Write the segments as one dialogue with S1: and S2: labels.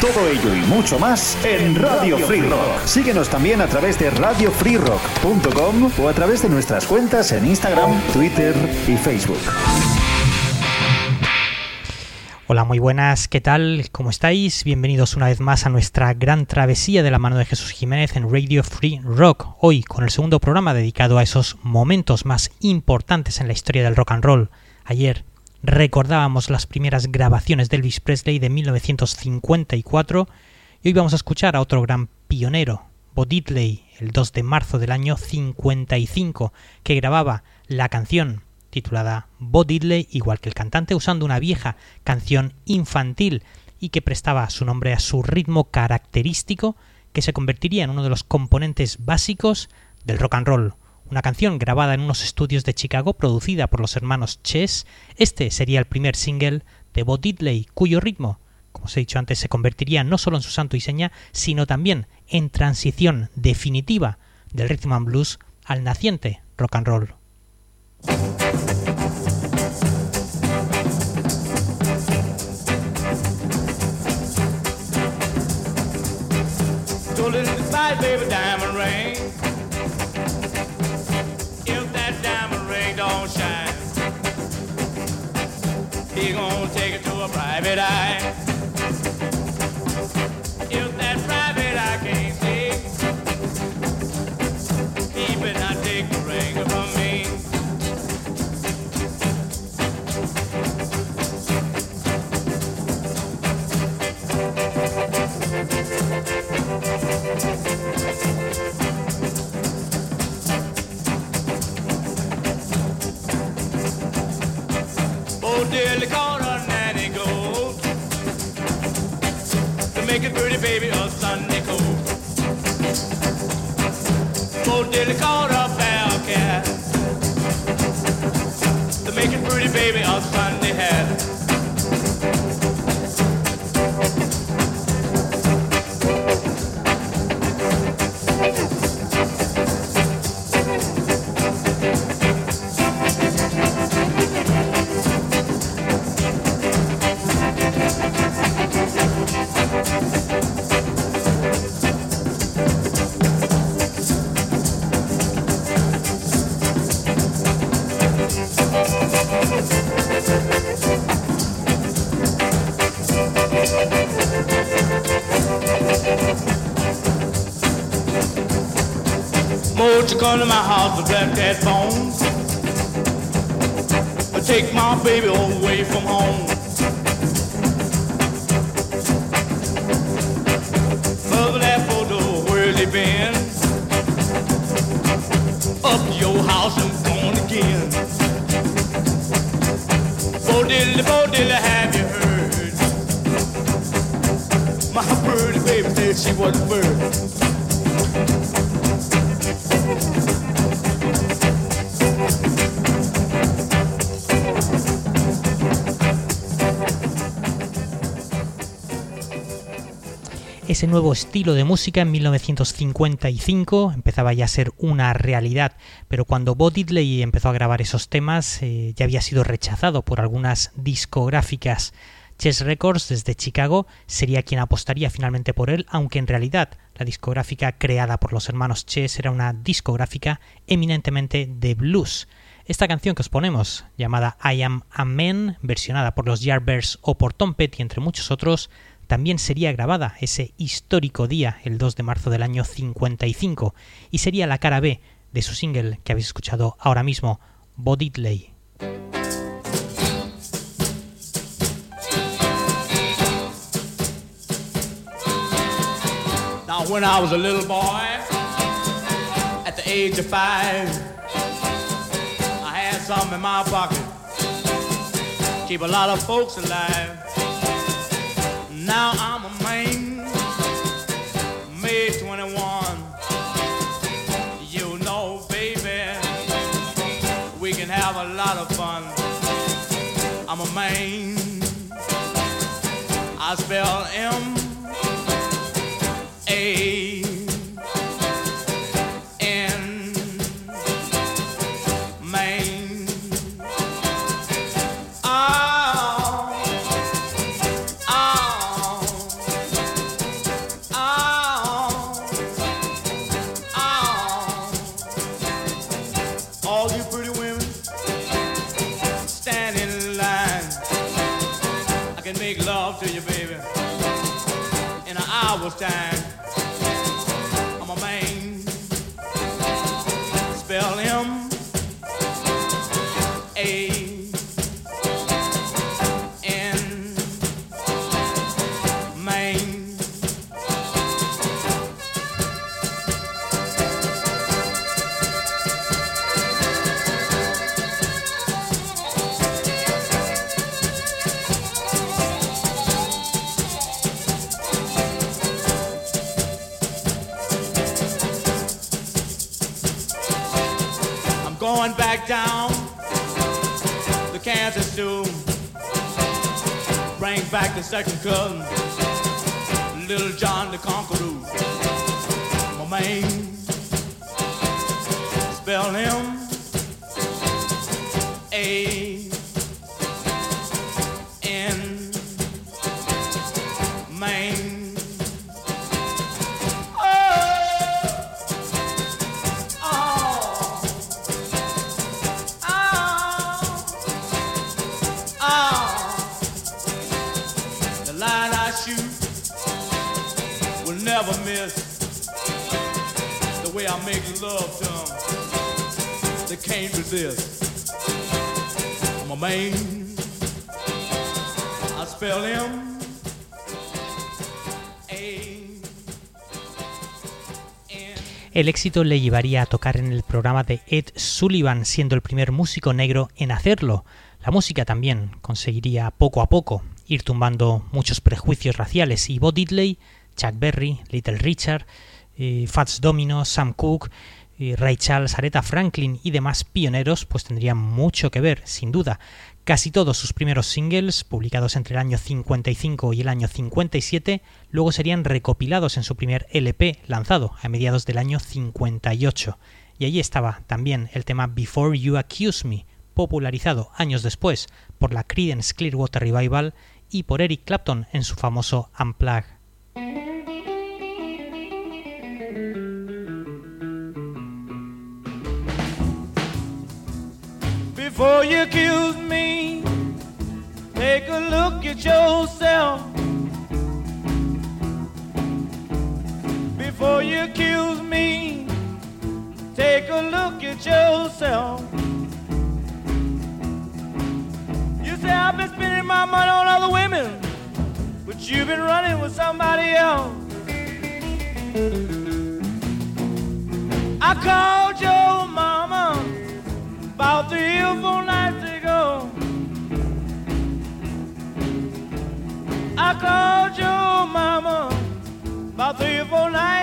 S1: Todo ello y mucho más en Radio Free Rock. Síguenos también a través de radiofreerock.com o a través de nuestras cuentas en Instagram, Twitter y Facebook.
S2: Hola, muy buenas, ¿qué tal? ¿Cómo estáis? Bienvenidos una vez más a nuestra gran travesía de la mano de Jesús Jiménez en Radio Free Rock. Hoy con el segundo programa dedicado a esos momentos más importantes en la historia del rock and roll. Ayer recordábamos las primeras grabaciones de Elvis Presley de 1954 y hoy vamos a escuchar a otro gran pionero, Bo Diddley, el 2 de marzo del año 55, que grababa la canción titulada Bo Diddley, igual que el cantante, usando una vieja canción infantil y que prestaba su nombre a su ritmo característico que se convertiría en uno de los componentes básicos del rock and roll, una canción grabada en unos estudios de Chicago producida por los hermanos Chess. Este sería el primer single de Bo Diddley, cuyo ritmo, como os he dicho antes, se convertiría no solo en su santo y seña, sino también en transición definitiva del rhythm and blues al naciente rock and roll.
S3: make a pretty baby of Sun Nickel. Bo oh, Dilly called a bell cat. to make a pretty baby of Sunday hat. Won't to my house to black that bone? Take my baby away from home. Mother that photo, where's he been? Up your house and gone again. Bo diddly, bo diddly, have you heard? My birdie baby said she was a bird.
S2: Ese nuevo estilo de música en 1955 empezaba ya a ser una realidad, pero cuando Bo Diddley empezó a grabar esos temas eh, ya había sido rechazado por algunas discográficas. Chess Records desde Chicago sería quien apostaría finalmente por él, aunque en realidad la discográfica creada por los hermanos Chess era una discográfica eminentemente de blues. Esta canción que os ponemos, llamada I Am a Man, versionada por los Yardbirds o por Tom Petty, entre muchos otros, también sería grabada ese histórico día, el 2 de marzo del año 55, y sería la cara B de su single que habéis escuchado ahora mismo, Bo Diddley.
S3: Now, when I was a little boy, at the age of five, I had something in my pocket. Keep a lot of folks alive. Now I'm a man, May 21. You know, baby, we can have a lot of fun. I'm a man. I spell M going back down the Kansas to bring back the second cousin, Little John the Conqueror. My man, spell him A
S2: El éxito le llevaría a tocar en el programa de Ed Sullivan, siendo el primer músico negro en hacerlo. La música también conseguiría poco a poco ir tumbando muchos prejuicios raciales y Bo Diddley, Chuck Berry, Little Richard, eh, Fats Domino, Sam Cooke, eh, Ray Charles, Aretha Franklin y demás pioneros pues tendrían mucho que ver, sin duda. Casi todos sus primeros singles, publicados entre el año 55 y el año 57, luego serían recopilados en su primer LP lanzado a mediados del año 58. Y allí estaba también el tema Before You Accuse Me, popularizado años después por la Creedence Clearwater Revival y por Eric Clapton en su famoso Unplug.
S3: Before you accuse me, take a look at yourself. Before you accuse me, take a look at yourself. You say I've been spending my money on other women, but you've been running with somebody else. I called your mama about three or four nights ago. I called your mama about three or four nights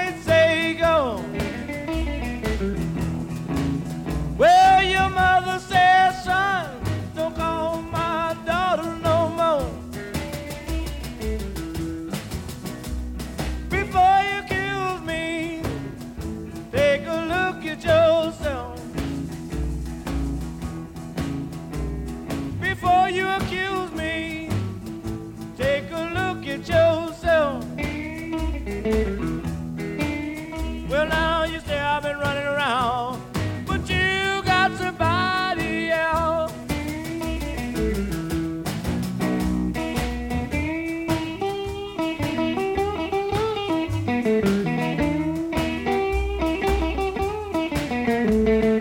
S3: Música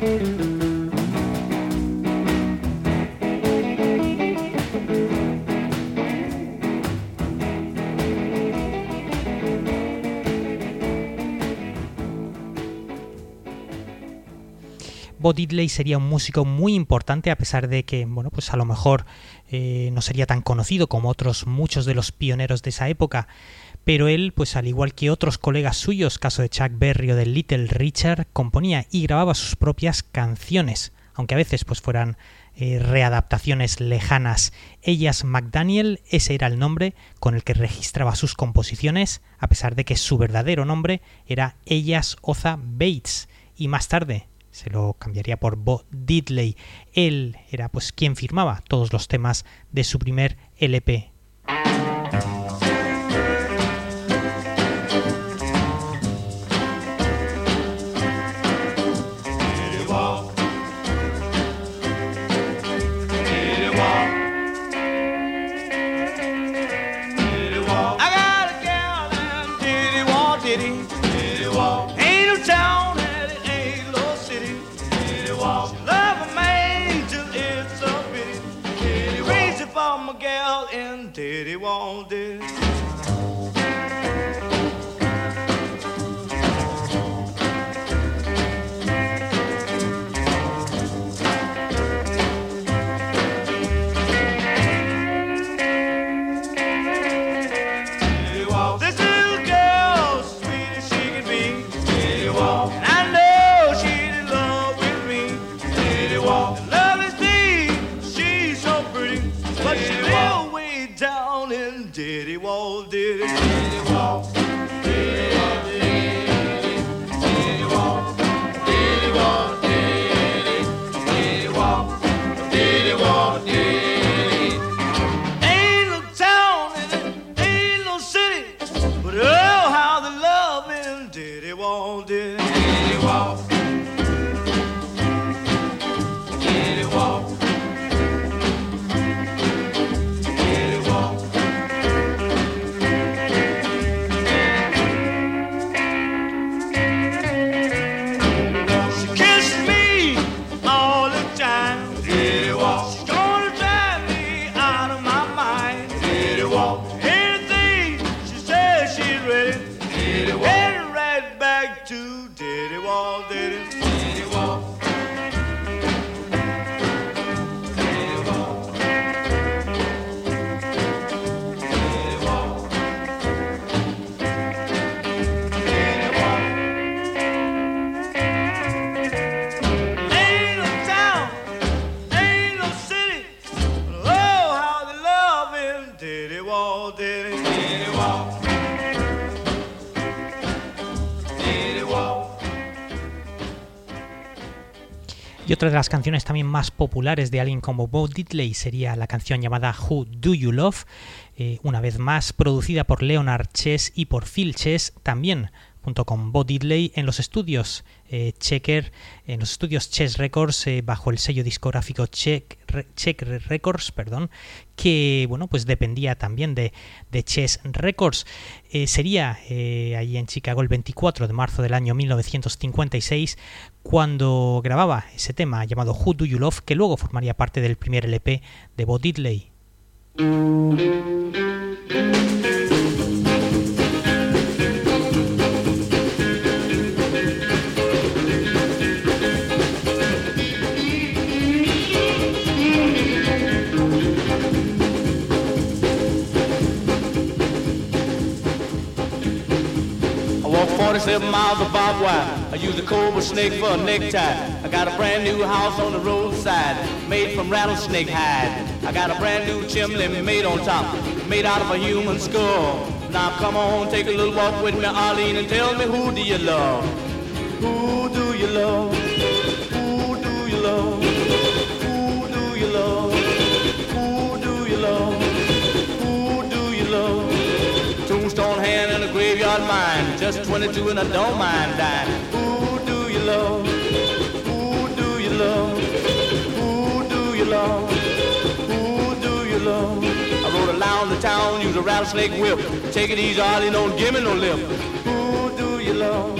S2: Bo Diddley sería un músico muy importante a pesar de que, bueno, pues a lo mejor eh, no sería tan conocido como otros muchos de los pioneros de esa época, pero él, pues al igual que otros colegas suyos, caso de Chuck Berry o de Little Richard, componía y grababa sus propias canciones, aunque a veces pues fueran eh, readaptaciones lejanas. Ellas McDaniel, ese era el nombre con el que registraba sus composiciones, a pesar de que su verdadero nombre era Ellas Oza Bates, y más tarde se lo cambiaría por Bo Diddley. Él era pues quien firmaba todos los temas de su primer LP.
S3: Diddy. Diddy walk. Ain't no town and it ain't no city. Diddy walk. Love a man till it's a pity. Walk. Crazy for my gal walk diddy.
S2: De las canciones también más populares de alguien como Bo Diddley sería la canción llamada Who Do You Love, eh, una vez más producida por Leonard Chess y por Phil Chess, también junto con Bo Diddley en los estudios eh, Checker, en los estudios Chess Records eh, bajo el sello discográfico Check, Re- Check Records, perdón, que bueno pues dependía también de, Chess Records. Eh, sería allí en Chicago el 24 de marzo del año 1956 cuando grababa ese tema llamado Who Do You Love que luego formaría parte del primer LP de Bo Diddley.
S3: 47 miles of barbed wire. I use a cobra snake for a necktie. I got a brand new house on the roadside, made from rattlesnake hide. I got a brand new chimney made on top, made out of a human skull. Now come on, take a little walk with me, Arlene, and tell me who do you love? Who do you love? Who do you love? Who do you love? A graveyard mine. Just 22 and I don't mind dying. Who do you love? Who do you love? Who do you love? Who do you love? I rode around the town, use a rattlesnake whip. Take it easy, Arlie, don't give me no lip. Who do you love?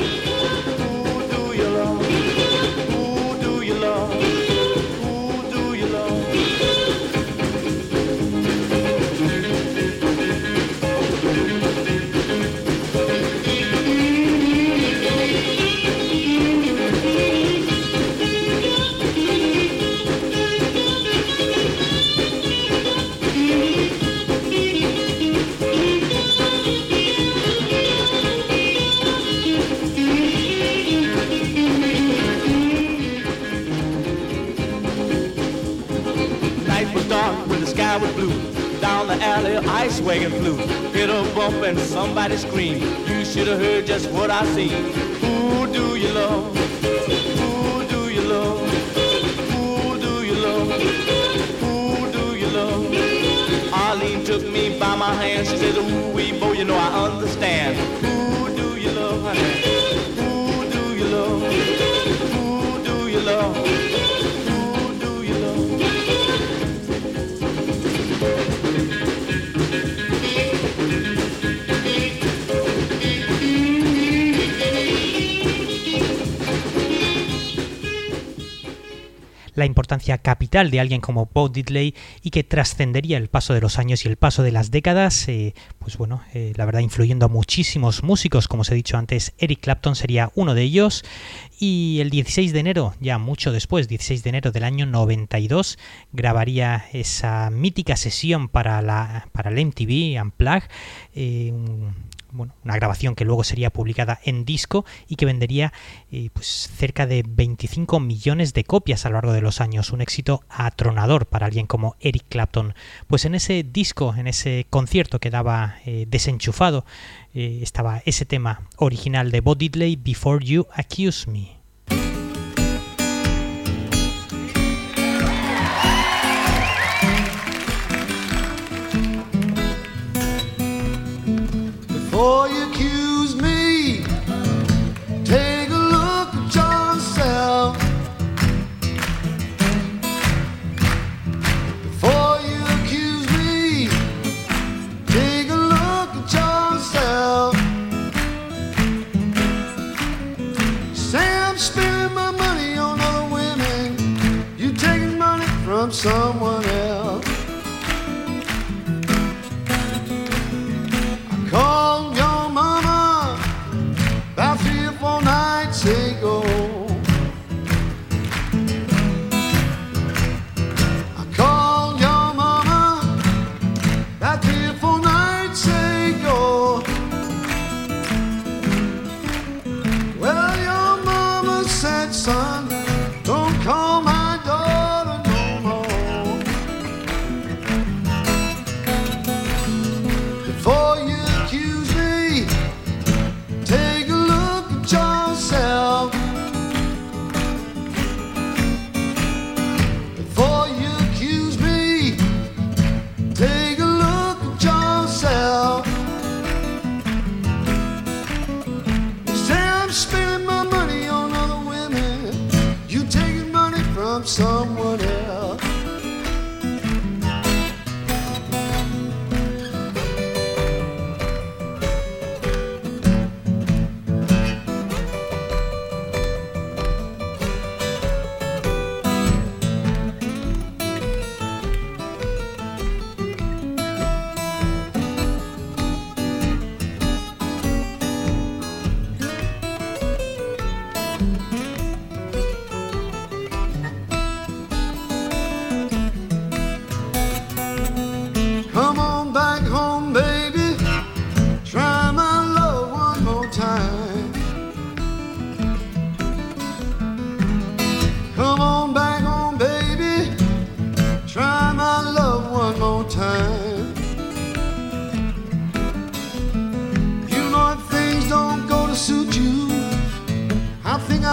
S3: Down the alley, ice wagon flew. Hit a bump and somebody screamed. You should have heard just what I seen. Who do you love? Who do you love? Who do you love? Who do you love? Arlene took me by my hand. She says, Ooh, wee, boy, you know I understand.
S2: La importancia capital de alguien como Bo Diddley y que trascendería el paso de los años y el paso de las décadas, eh, pues bueno, eh, la verdad influyendo a muchísimos músicos, como os he dicho antes, Eric Clapton sería uno de ellos. Y el 16 de enero, ya mucho después, 16 de enero del año 92, grabaría esa mítica sesión para la para el MTV Unplugged, eh, bueno, una grabación que luego sería publicada en disco y que vendería eh, pues cerca de 25 millones de copias a lo largo de los años, un éxito atronador para alguien como Eric Clapton. Pues en ese disco, en ese concierto que daba eh, desenchufado, eh, estaba ese tema original de Bo Diddley, Before You Accuse Me.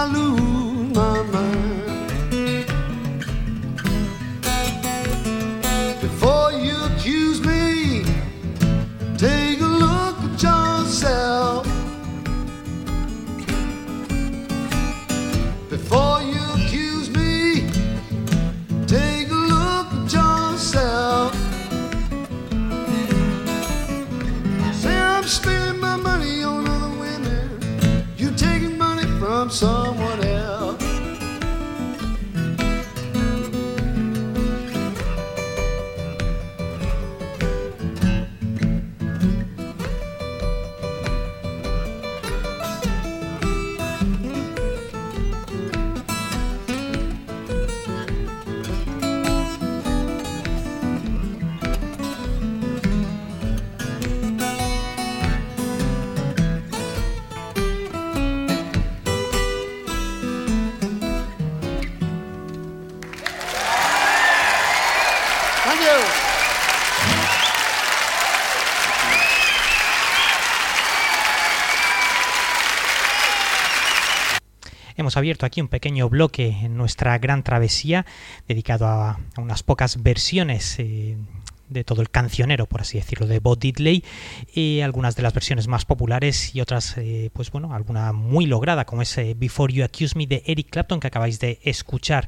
S4: lose.
S2: Hemos abierto aquí un pequeño bloque en nuestra gran travesía dedicado a, unas pocas versiones eh, de todo el cancionero, por así decirlo, de Bo Diddley, y algunas de las versiones más populares y otras, eh, pues bueno, alguna muy lograda, como ese Before You Accuse Me de Eric Clapton que acabáis de escuchar.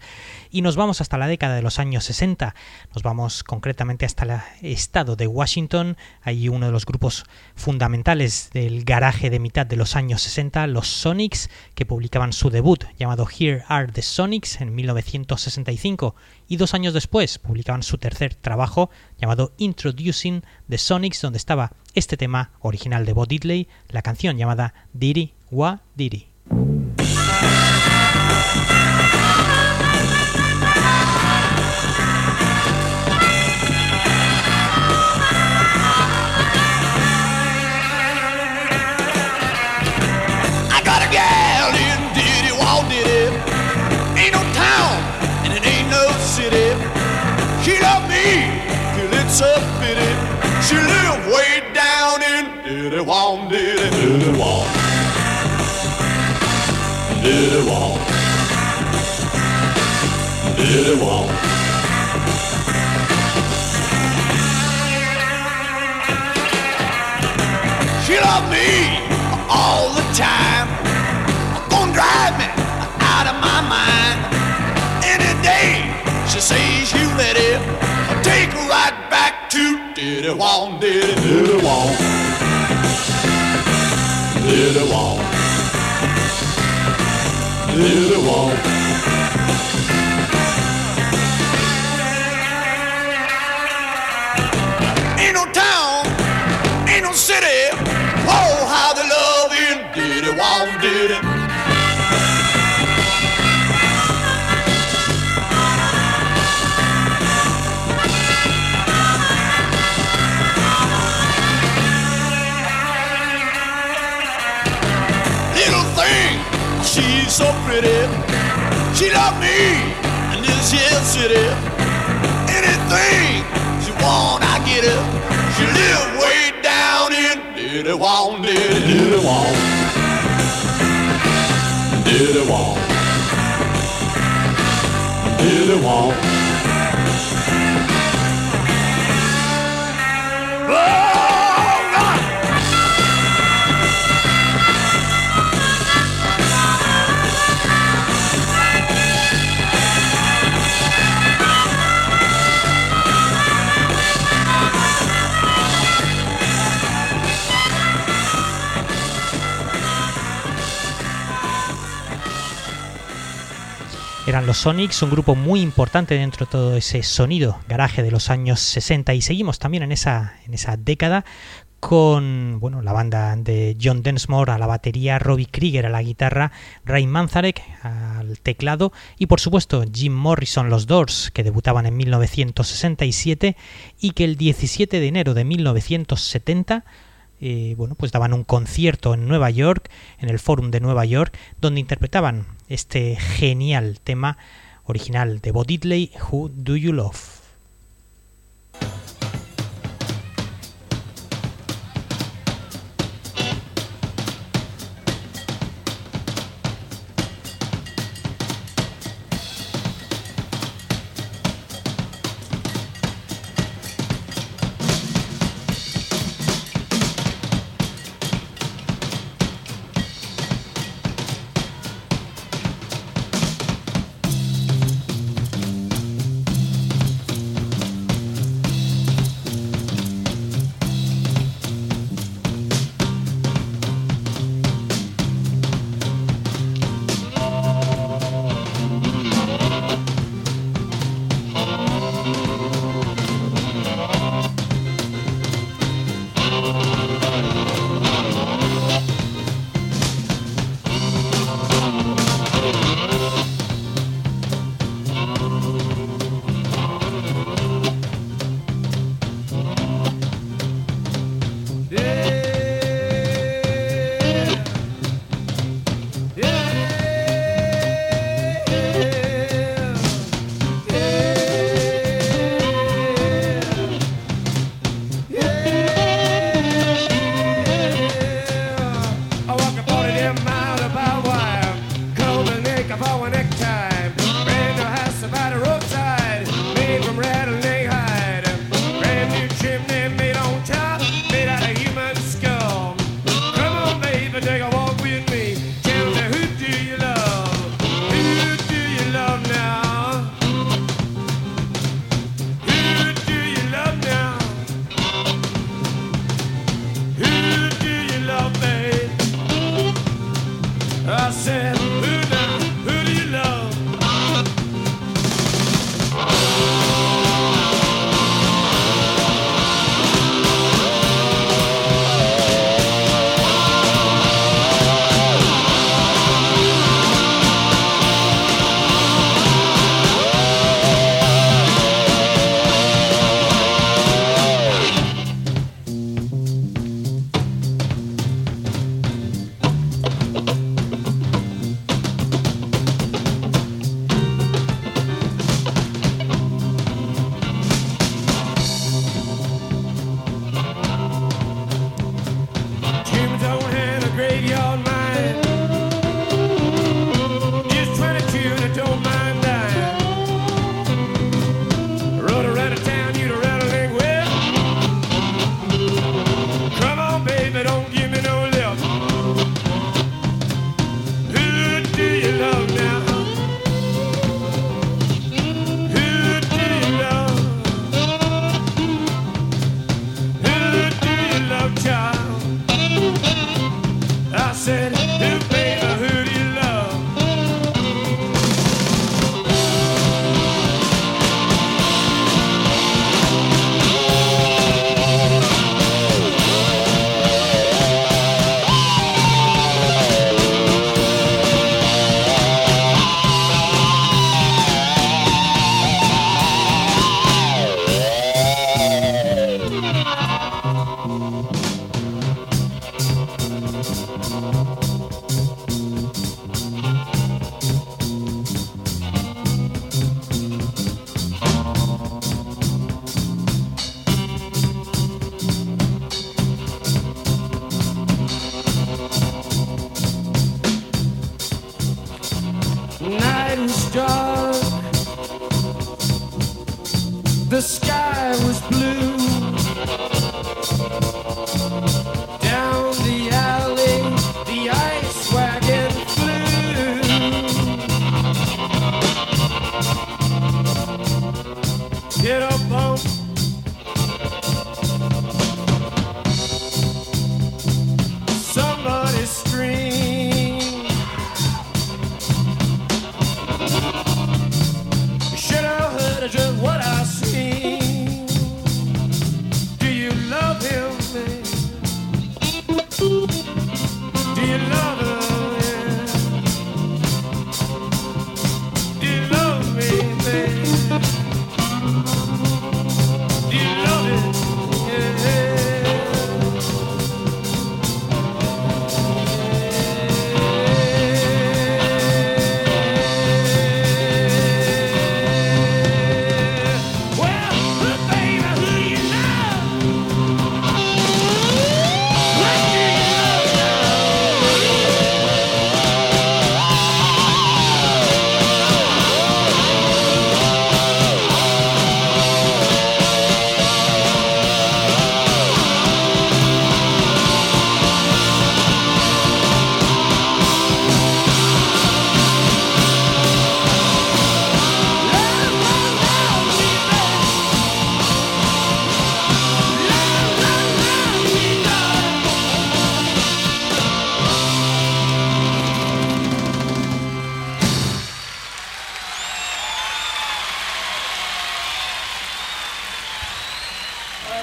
S2: Y nos vamos hasta la década de los años 60, nos vamos concretamente hasta el estado de Washington, hay uno de los grupos fundamentales del garaje de mitad de los años 60, los Sonics, que publicaban su debut llamado Here Are the Sonics en 1965 y dos años después publicaban su tercer trabajo llamado Introducing the Sonics, donde estaba este tema original de Bo Diddley, la canción llamada Diddy Wa Diddy.
S5: it's a pity she live way down in Diddy Wong, Diddy, Diddy Wong. Diddy Wong. Diddy Wong. She love me all the time. Gonna drive me out of my mind. Any day she says you let it take her right back to diddy wong, diddy diddy wong, diddy wong, diddy wong. She me in this here city. Anything she want, I get it. She live way down in Diddy Wong, Diddy, Diddy Wong. Diddy Wong. Diddy Wong. Oh!
S2: Los Sonics, un grupo muy importante dentro de todo ese sonido garaje de los años 60 y seguimos también en esa, en esa década con bueno, la banda de John Densmore a la batería, Robbie Krieger a la guitarra, Ray Manzarek al teclado y por supuesto Jim Morrison los Doors que debutaban en 1967 y que el 17 de enero de 1970 eh, bueno, pues daban un concierto en Nueva York, en el Forum de Nueva York, donde interpretaban este genial tema original de Bo Diddley, Who Do You Love?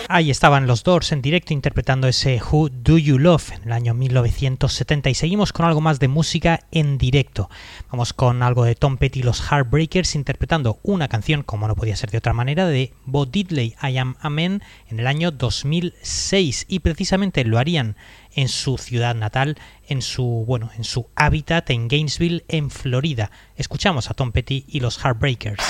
S2: Ahí estaban los Doors en directo interpretando ese Who Do You Love en el año 1970 y seguimos con algo más de música en directo. Vamos con algo de Tom Petty y los Heartbreakers interpretando una canción, como no podía ser de otra manera, de Bo Diddley, I Am a Man, en el año 2006 y precisamente lo harían en su ciudad natal, en su bueno, en su hábitat en Gainesville, en Florida. Escuchamos a Tom Petty y los Heartbreakers.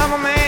S6: Cause I'm a man.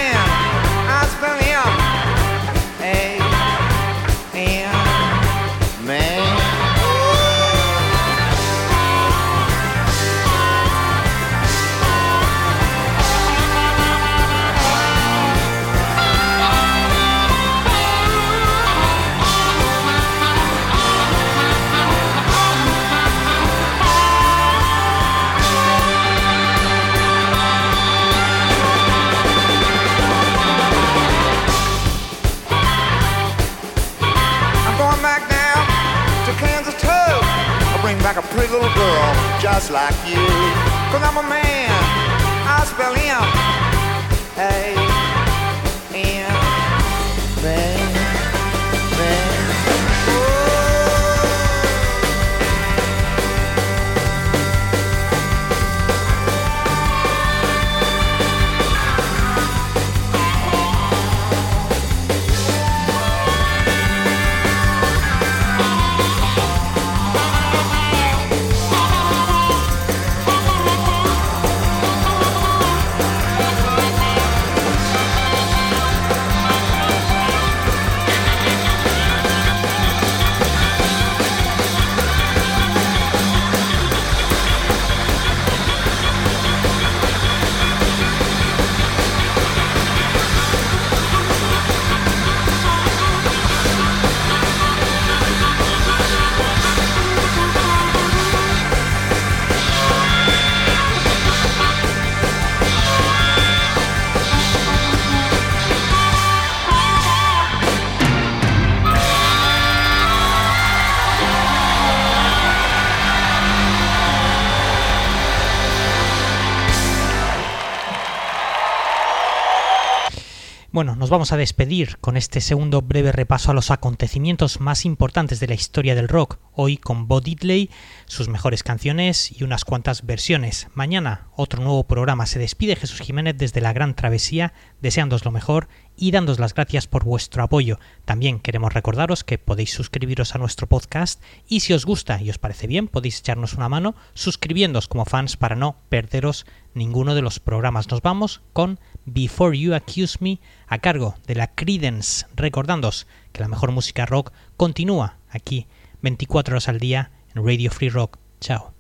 S2: Bueno, nos vamos a despedir con este segundo breve repaso a los acontecimientos más importantes de la historia del rock, hoy con Bo Diddley, sus mejores canciones y unas cuantas versiones. Mañana otro nuevo programa. Se despide Jesús Jiménez desde la Gran Travesía, deseándos lo mejor y dándos las gracias por vuestro apoyo. También queremos recordaros que podéis suscribiros a nuestro podcast y si os gusta y os parece bien podéis echarnos una mano suscribiéndoos como fans para no perderos ninguno de los programas. Nos vamos con Before You Accuse Me a cargo de la Credence, recordándoos que la mejor música rock continúa aquí 24 horas al día en Radio Free Rock. Chao.